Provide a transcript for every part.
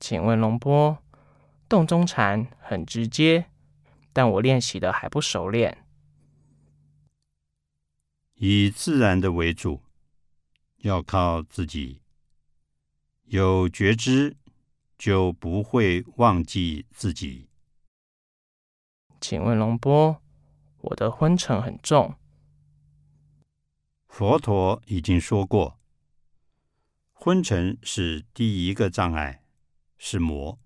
请问龙波，洞中禅很直接，但我练习的还不熟练。以自然的为主，要靠自己。有觉知，就不会忘记自己。请问龙波，我的昏沉很重。佛陀已经说过，昏沉是第一个障碍，是魔。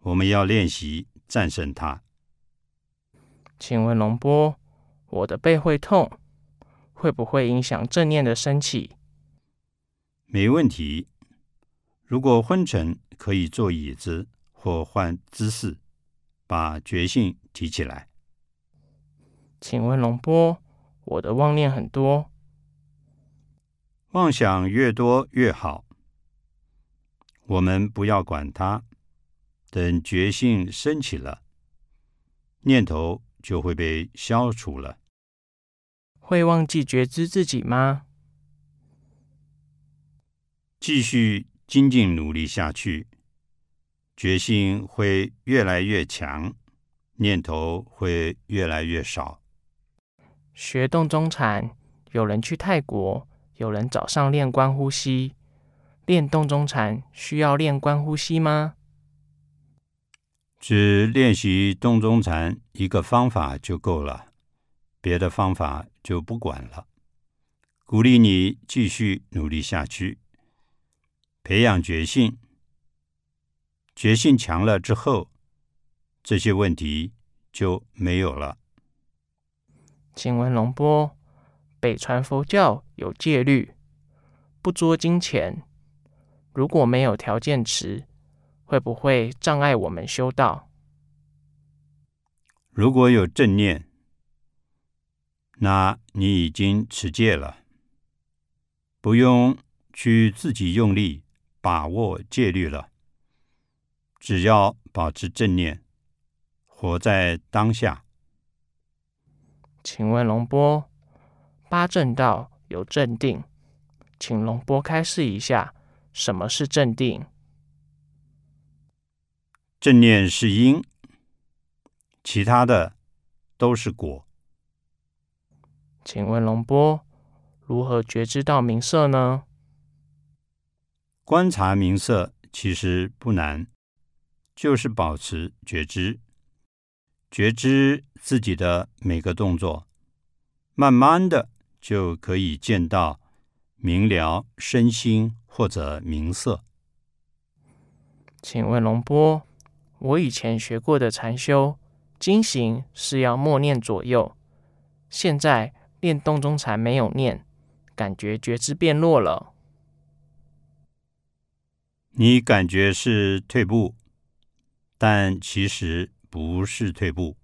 我们要练习战胜它。请问龙波，我的背会痛，会不会影响正念的升起？没问题。如果昏沉，可以坐椅子或换姿势，把觉性提起来。请问龙波，我的妄念很多，妄想越多越好。我们不要管它，等觉性升起了，念头就会被消除了。会忘记觉知自己吗？继续精进努力下去，决心会越来越强，念头会越来越少。学洞中禅，有人去泰国，有人早上练观呼吸。练洞中禅需要练观呼吸吗？只练习洞中禅一个方法就够了，别的方法就不管了。鼓励你继续努力下去。培养觉性，觉性强了之后，这些问题就没有了。请问龙波，北传佛教有戒律，不捉金钱。如果没有条件持，会不会障碍我们修道？如果有正念，那你已经持戒了，不用去自己用力。把握戒律了，只要保持正念，活在当下。请问龙波，八正道有正定，请龙波开示一下，什么是正定？正念是因，其他的都是果。请问龙波，如何觉知到名色呢？观察名色其实不难，就是保持觉知，觉知自己的每个动作，慢慢的就可以见到明了身心或者名色。请问龙波，我以前学过的禅修经行是要默念左右，现在练动中禅没有念，感觉觉知变弱了。你感觉是退步，但其实不是退步。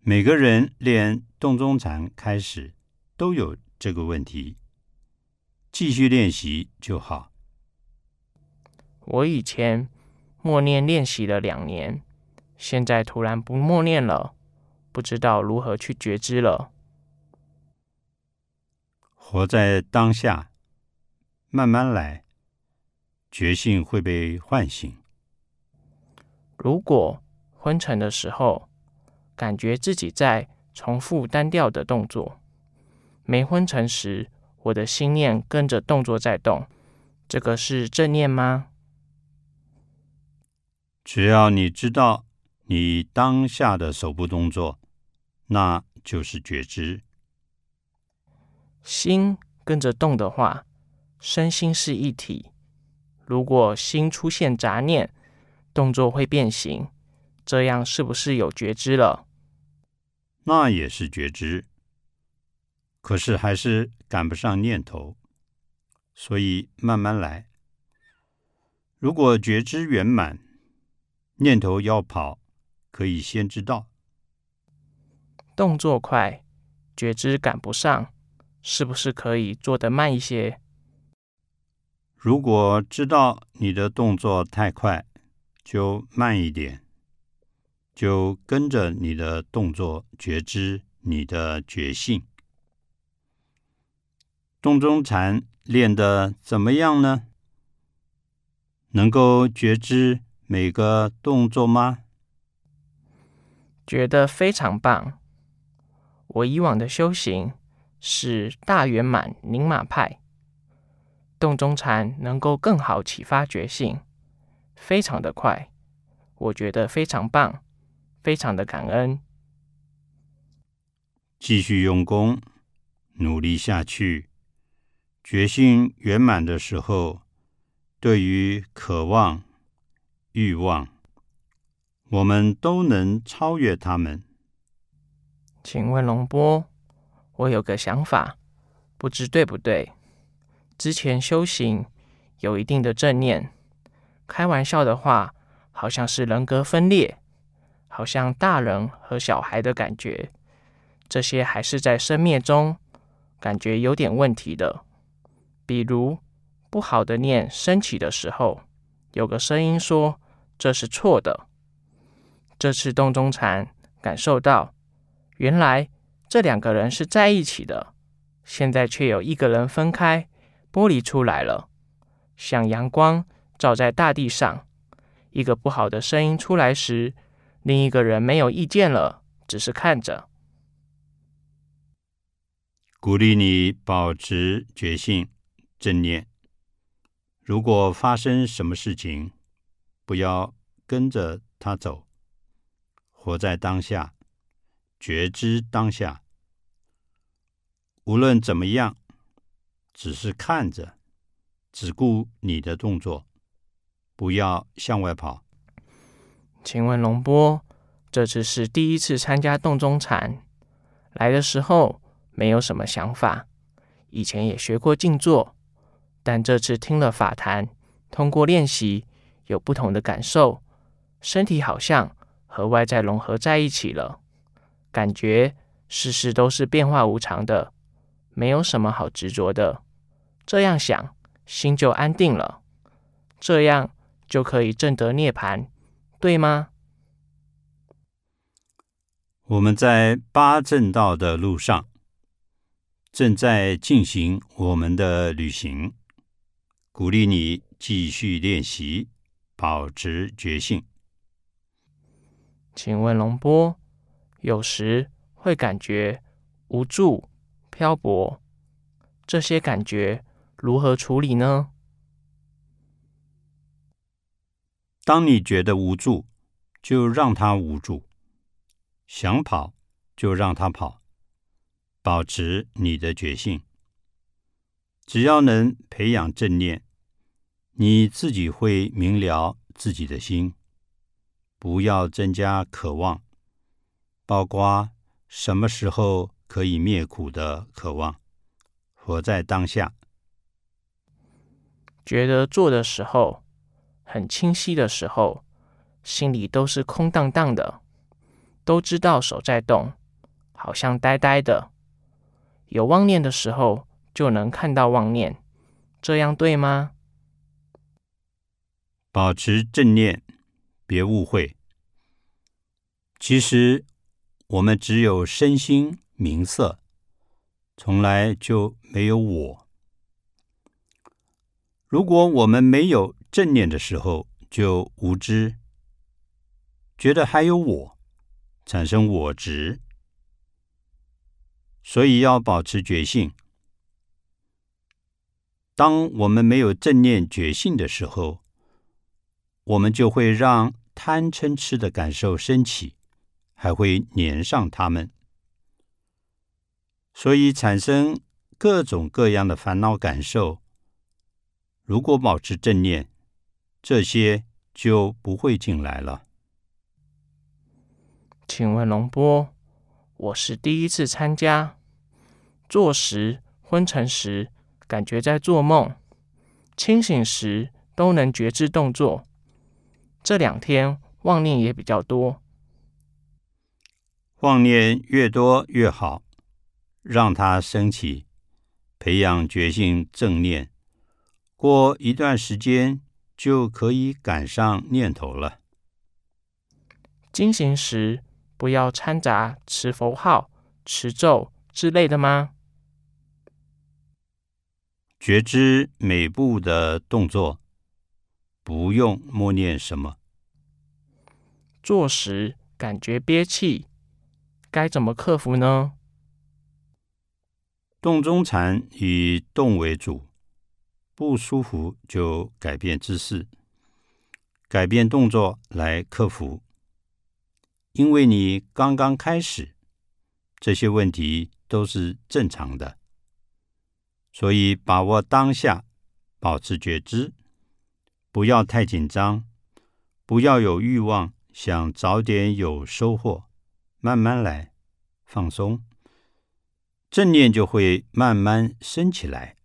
每个人练动中禅开始都有这个问题，继续练习就好。我以前默念练习了两年，现在突然不默念了，不知道如何去觉知了。活在当下，慢慢来。觉性会被唤醒。如果昏沉的时候，感觉自己在重复单调的动作；没昏沉时，我的心念跟着动作在动，这个是正念吗？只要你知道你当下的手部动作，那就是觉知。心跟着动的话，身心是一体。如果心出现杂念，动作会变形，这样是不是有觉知了？那也是觉知，可是还是赶不上念头，所以慢慢来。如果觉知圆满，念头要跑，可以先知道。动作快，觉知赶不上，是不是可以做得慢一些？如果知道你的动作太快，就慢一点，就跟着你的动作觉知你的觉性。动中禅练得怎么样呢？能够觉知每个动作吗？觉得非常棒。我以往的修行是大圆满宁玛派，洞中禅能够更好启发觉性，非常的快，我觉得非常棒，非常的感恩。继续用功，努力下去。决心圆满的时候，对于渴望、欲望，我们都能超越他们。请问龙波，我有个想法，不知对不对？之前修行有一定的正念，开玩笑的话，好像是人格分裂，好像大人和小孩的感觉。这些还是在生灭中感觉有点问题的。比如不好的念升起的时候，有个声音说这是错的。这次洞中禅感受到，原来这两个人是在一起的，现在却有一个人分开，剥离出来了，像阳光照在大地上。一个不好的声音出来时，另一个人没有意见了，只是看着。鼓励你保持觉性、正念。如果发生什么事情，不要跟着他走，活在当下，觉知当下。无论怎么样，只是看着，只顾你的动作，不要向外跑。请问龙波，这次是第一次参加洞中禅，来的时候。没有什么想法，以前也学过静坐，但这次听了法坛，通过练习有不同的感受，身体好像和外在融合在一起了，感觉事事都是变化无常的，没有什么好执着的。这样想，心就安定了，这样就可以证得涅盘，对吗？我们在八正道的路上。正在进行我们的旅行，鼓励你继续练习，保持觉性。请问龙波，有时会感觉无助、漂泊，这些感觉如何处理呢？当你觉得无助，就让它无助；想跑，就让它跑。保持你的觉性，只要能培养正念，你自己会明了自己的心。不要增加渴望，包括什么时候可以灭苦的渴望。活在当下，觉得做的时候很清晰的时候，心里都是空荡荡的，都知道手在动，好像呆呆的。有妄念的时候，就能看到妄念，这样对吗？保持正念，别误会。其实我们只有身心明色，从来就没有我。如果我们没有正念的时候，就无知，觉得还有我，产生我执。所以要保持觉性。当我们没有正念觉性的时候，我们就会让贪嗔痴的感受升起，还会粘上他们，所以产生各种各样的烦恼感受。如果保持正念，这些就不会进来了。请问龙波，我是第一次参加。坐时、昏沉时，感觉在做梦；清醒时都能觉知动作。这两天妄念也比较多，妄念越多越好，让它升起，培养觉性正念。过一段时间就可以赶上念头了。经行时不要掺杂持佛号、持咒之类的吗？觉知每步的动作，不用默念什么。坐时感觉憋气，该怎么克服呢？动中禅以动为主，不舒服就改变姿势，改变动作来克服。因为你刚刚开始，这些问题都是正常的，所以把握当下，保持觉知，不要太紧张，不要有欲望，想早点有收获，慢慢来，放松。正念就会慢慢升起来。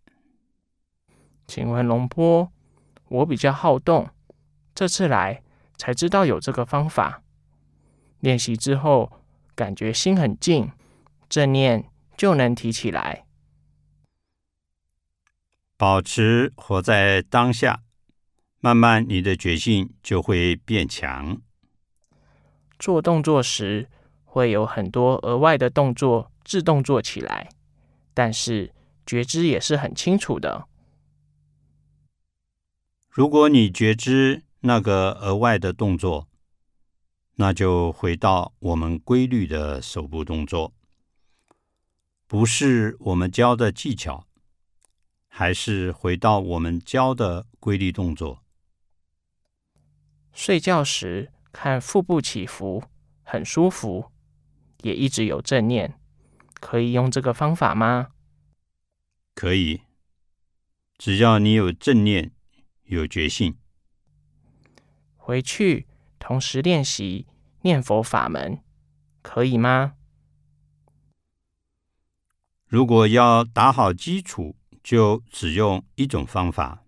请问龙波，我比较好动，这次来才知道有这个方法。练习之后，感觉心很静，正念就能提起来。保持活在当下，慢慢你的决心就会变强。做动作时会有很多额外的动作。自动做起来，但是觉知也是很清楚的。如果你觉知那个额外的动作，那就回到我们规律的手部动作，不是我们教的技巧，还是回到我们教的规律动作。睡觉时看腹部起伏，很舒服，也一直有正念。可以用这个方法吗？可以，只要你有正念、有决心。回去同时练习念佛法门，可以吗？如果要打好基础，就只用一种方法。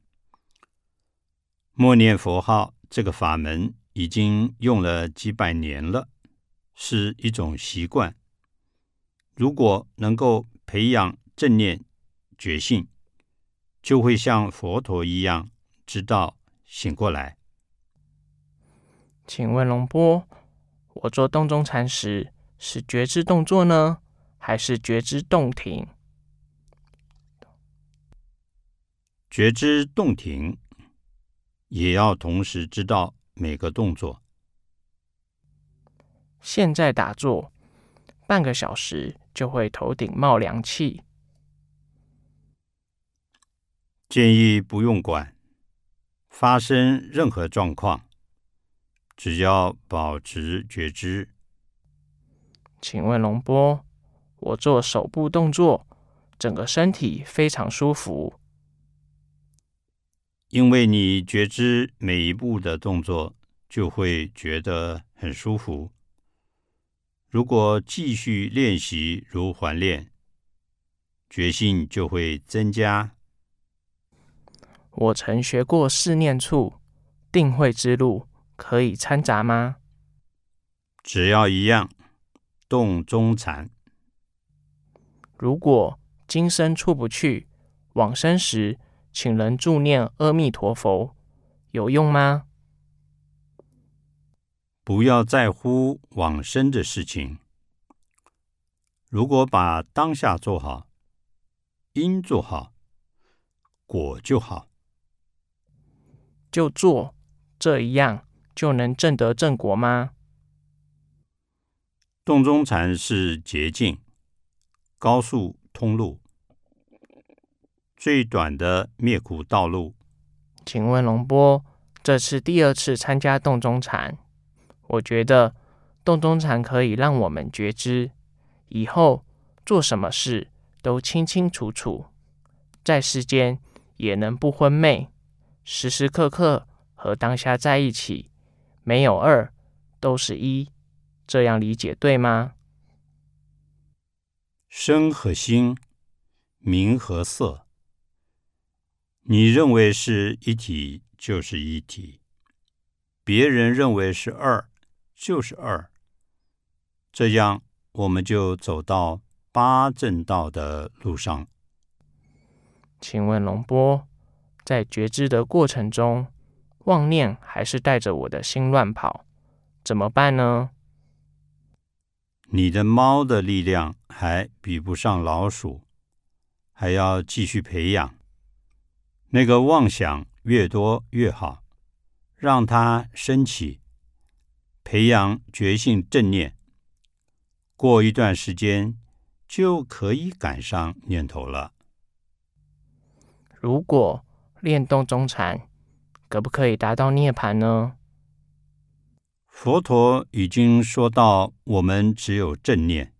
默念佛号这个法门已经用了几百年了，是一种习惯。如果能够培养正念觉性，就会像佛陀一样知道醒过来。请问龙波，我做洞中禅时是觉知动作呢，还是觉知动停？觉知动停，也要同时知道每个动作。现在打坐半个小时。就会头顶冒凉气，建议不用管发生任何状况，只要保持觉知。请问龙波，我做手部动作，整个身体非常舒服，因为你觉知每一步的动作，就会觉得很舒服。如果继续练习如环练，决心就会增加。我曾学过四念处定慧之路，可以掺杂吗？只要一样，动中禅。如果今生出不去，往生时请人助念阿弥陀佛，有用吗？不要在乎往生的事情。如果把当下做好，因做好，果就好。就做这一样，就能证得正果吗？洞中禅是捷径，高速通路，最短的灭苦道路。请问龙波，这次第二次参加洞中禅。我觉得洞中禅可以让我们觉知，以后做什么事都清清楚楚，在世间也能不昏昧，时时刻刻和当下在一起，没有二，都是一，这样理解对吗？声和心，名和色，你认为是一体就是一体，别人认为是二。就是二，这样我们就走到八正道的路上。请问龙波，在觉知的过程中，妄念还是带着我的心乱跑，怎么办呢？你的猫的力量还比不上老鼠，还要继续培养。那个妄想越多越好，让它升起，培养觉性正念。过一段时间，就可以赶上念头了。如果练动中禅，可不可以达到涅槃呢？佛陀已经说到，我们只有正念，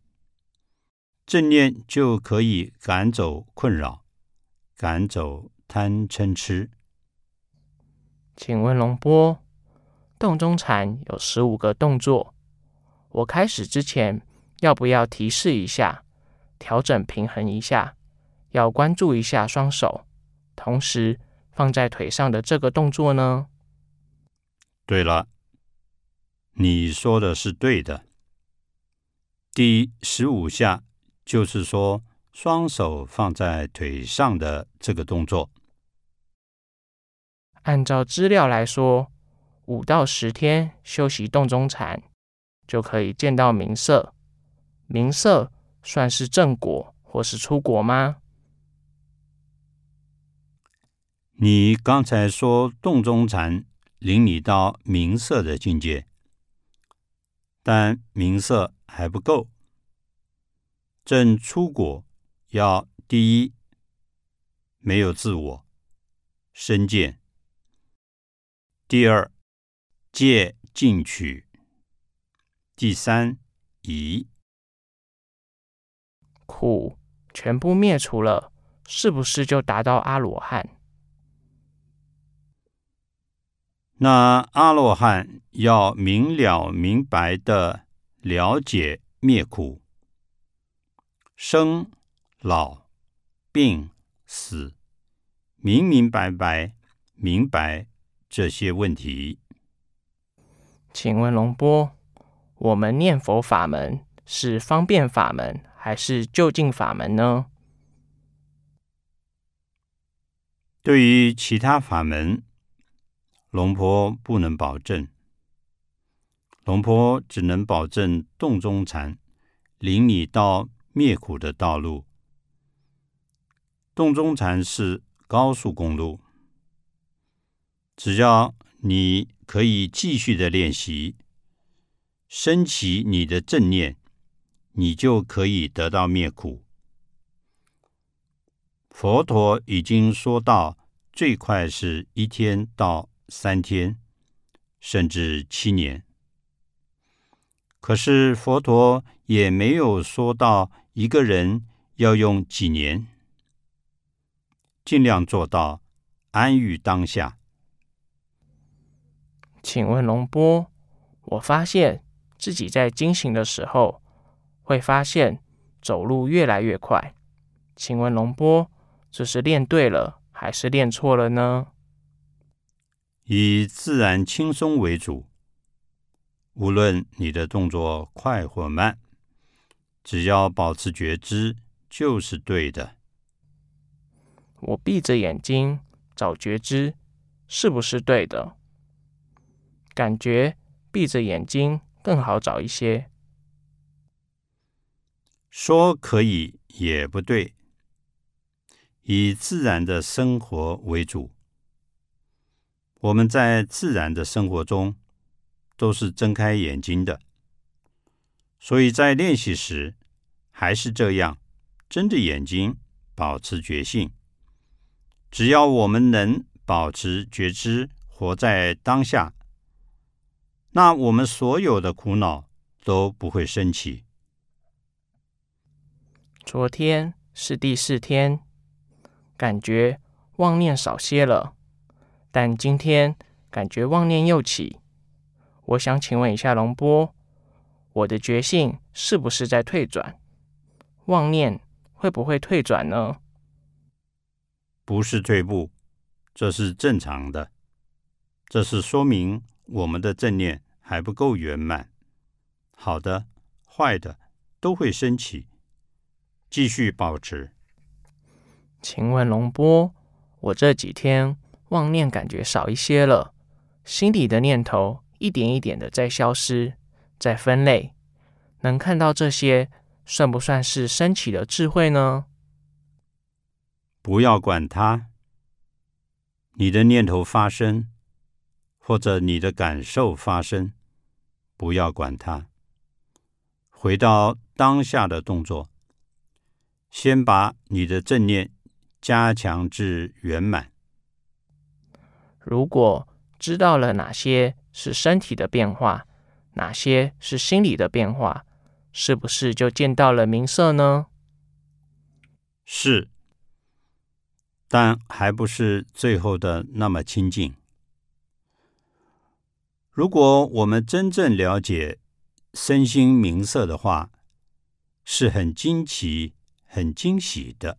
正念就可以赶走困扰，赶走贪嗔痴。请问龙波，洞中禅有十五个动作，我开始之前要不要提示一下，调整平衡一下，要关注一下双手，同时放在腿上的这个动作呢？对了，你说的是对的。第十五下就是说双手放在腿上的这个动作。按照资料来说，五到十天修习洞中禅，就可以见到明色。明色算是正果或是出果吗？你刚才说洞中禅领你到明色的境界，但明色还不够。正出果要第一没有自我身见。第二，戒进取；第三，疑苦全部灭除了，是不是就达到阿罗汉？那阿罗汉要明了明白的了解灭苦、生、老、病、死，明明白白明白。这些问题，请问龙波，我们念佛法门是方便法门还是就近法门呢？对于其他法门，龙婆不能保证。龙婆只能保证洞中禅领你到灭苦的道路。洞中禅是高速公路。只要你可以继续的练习，升起你的正念，你就可以得到灭苦。佛陀已经说到，最快是一天到三天，甚至七年。可是佛陀也没有说到一个人要用几年，尽量做到安于当下。请问龙波，我发现自己在惊醒的时候，会发现走路越来越快。请问龙波，这是练对了还是练错了呢？以自然轻松为主，无论你的动作快或慢，只要保持觉知就是对的。我闭着眼睛找觉知，是不是对的？感觉闭着眼睛更好找一些。说可以也不对，以自然的生活为主。我们在自然的生活中都是睁开眼睛的，所以在练习时还是这样，睁着眼睛保持觉性。只要我们能保持觉知，活在当下。那我们所有的苦恼都不会升起。昨天是第四天，感觉妄念少些了，但今天感觉妄念又起。我想请问一下龙波，我的觉性是不是在退转？妄念会不会退转呢？不是退步，这是正常的。这是说明我们的正念。还不够圆满，好的、坏的都会升起，继续保持。请问龙波，我这几天妄念感觉少一些了，心里的念头一点一点的在消失，在分类，能看到这些，算不算是升起的智慧呢？不要管它，你的念头发生，或者你的感受发生，不要管它，回到当下的动作，先把你的正念加强至圆满。如果知道了哪些是身体的变化，哪些是心理的变化，是不是就见到了明色呢？是，但还不是最后的那么亲近。如果我们真正了解身心明色的话，是很惊奇、很惊喜的。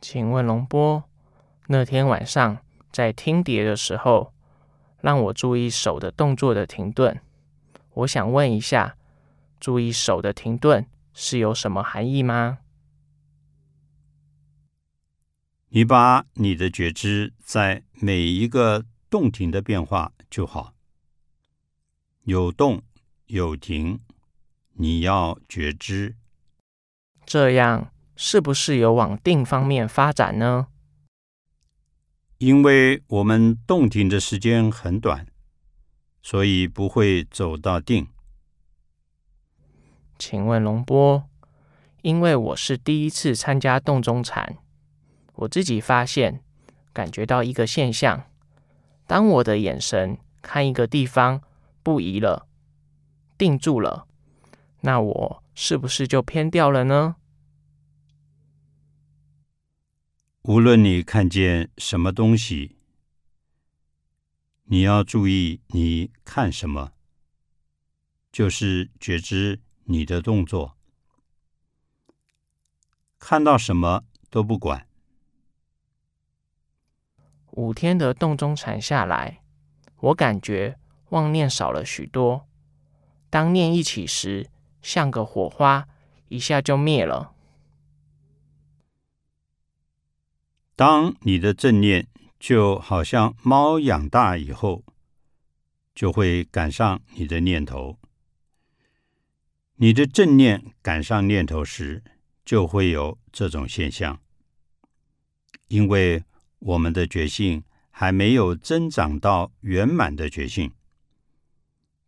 请问龙波，那天晚上在听碟的时候，让我注意手的动作的停顿。我想问一下，注意手的停顿是有什么含义吗？你把你的觉知在每一个动停的变化。就好，有动有停，你要觉知。这样是不是有往定方面发展呢？因为我们动停的时间很短，所以不会走到定。请问龙波，因为我是第一次参加洞中禅，我自己发现感觉到一个现象。当我的眼神看一个地方不移了，定住了，那我是不是就偏掉了呢？无论你看见什么东西，你要注意你看什么，就是觉知你的动作，看到什么都不管。五天的洞中禅下来，我感觉妄念少了许多。当念一起时，像个火花，一下就灭了。当你的正念就好像猫养大以后，就会赶上你的念头。你的正念赶上念头时，就会有这种现象，因为。我们的觉性还没有增长到圆满的觉性，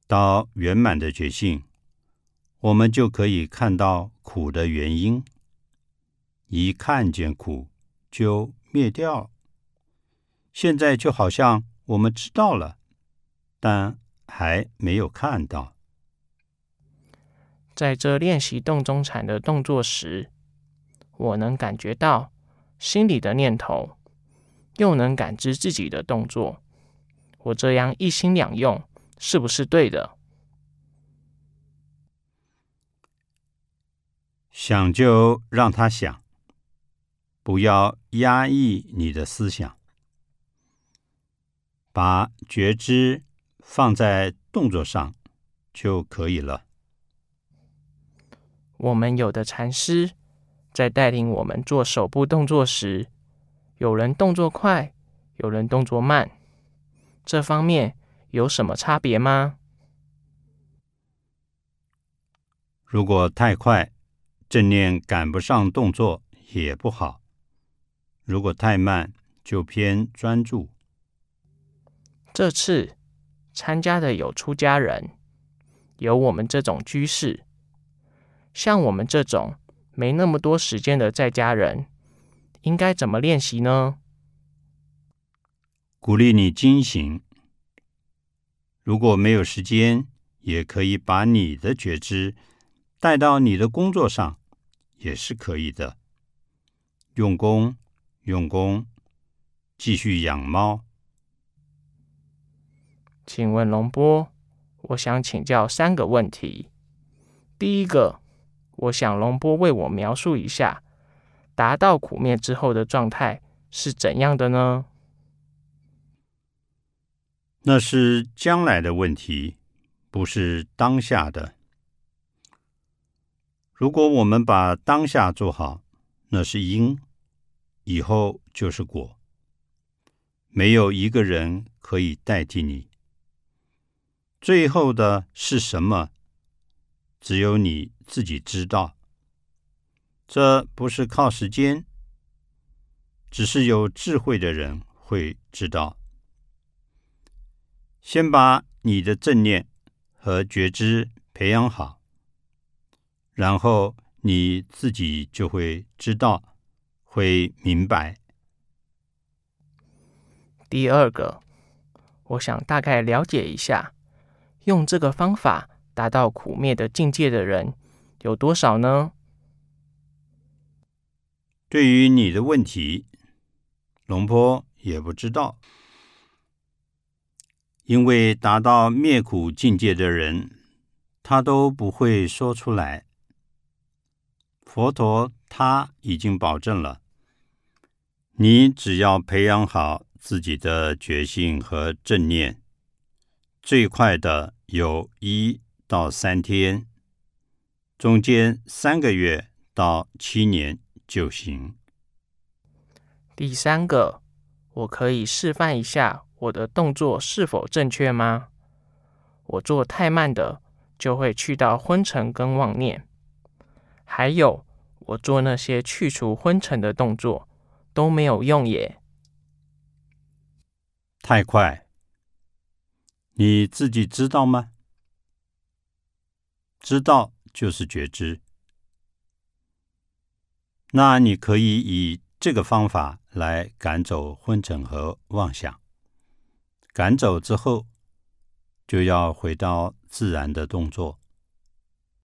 到圆满的觉性，我们就可以看到苦的原因。一看见苦，就灭掉。现在就好像我们知道了，但还没有看到。在这练习动中禅的动作时，我能感觉到心里的念头。又能感知自己的动作，我这样一心两用，是不是对的？想就让他想，不要压抑你的思想，把觉知放在动作上就可以了。我们有的禅师在带领我们做手部动作时。有人动作快，有人动作慢，这方面有什么差别吗？如果太快，正念赶不上动作也不好；如果太慢，就偏专注。这次参加的有出家人，有我们这种居士，像我们这种没那么多时间的在家人。应该怎么练习呢？鼓励你精醒。如果没有时间，也可以把你的觉知带到你的工作上，也是可以的。用功，用功，继续养猫。请问龙波，我想请教三个问题。第一个，我想龙波为我描述一下。达到苦灭之后的状态是怎样的呢？那是将来的问题，不是当下的。如果我们把当下做好，那是因，以后就是果。没有一个人可以代替你。最后的是什么？只有你自己知道。这不是靠时间，只是有智慧的人会知道。先把你的正念和觉知培养好，然后你自己就会知道，会明白。第二个，我想大概了解一下，用这个方法达到苦灭的境界的人有多少呢？对于你的问题，龙坡也不知道。因为达到灭苦境界的人，他都不会说出来。佛陀他已经保证了，你只要培养好自己的觉性和正念，最快的有一到三天，中间三个月到七年就行。第三个，我可以示范一下。我的动作是否正确吗？我做太慢的，就会去到昏沉跟妄念。还有，我做那些去除昏沉的动作都没有用耶。太快，你自己知道吗？知道就是觉知。那你可以以这个方法来赶走昏沉和妄想。赶走之后，就要回到自然的动作。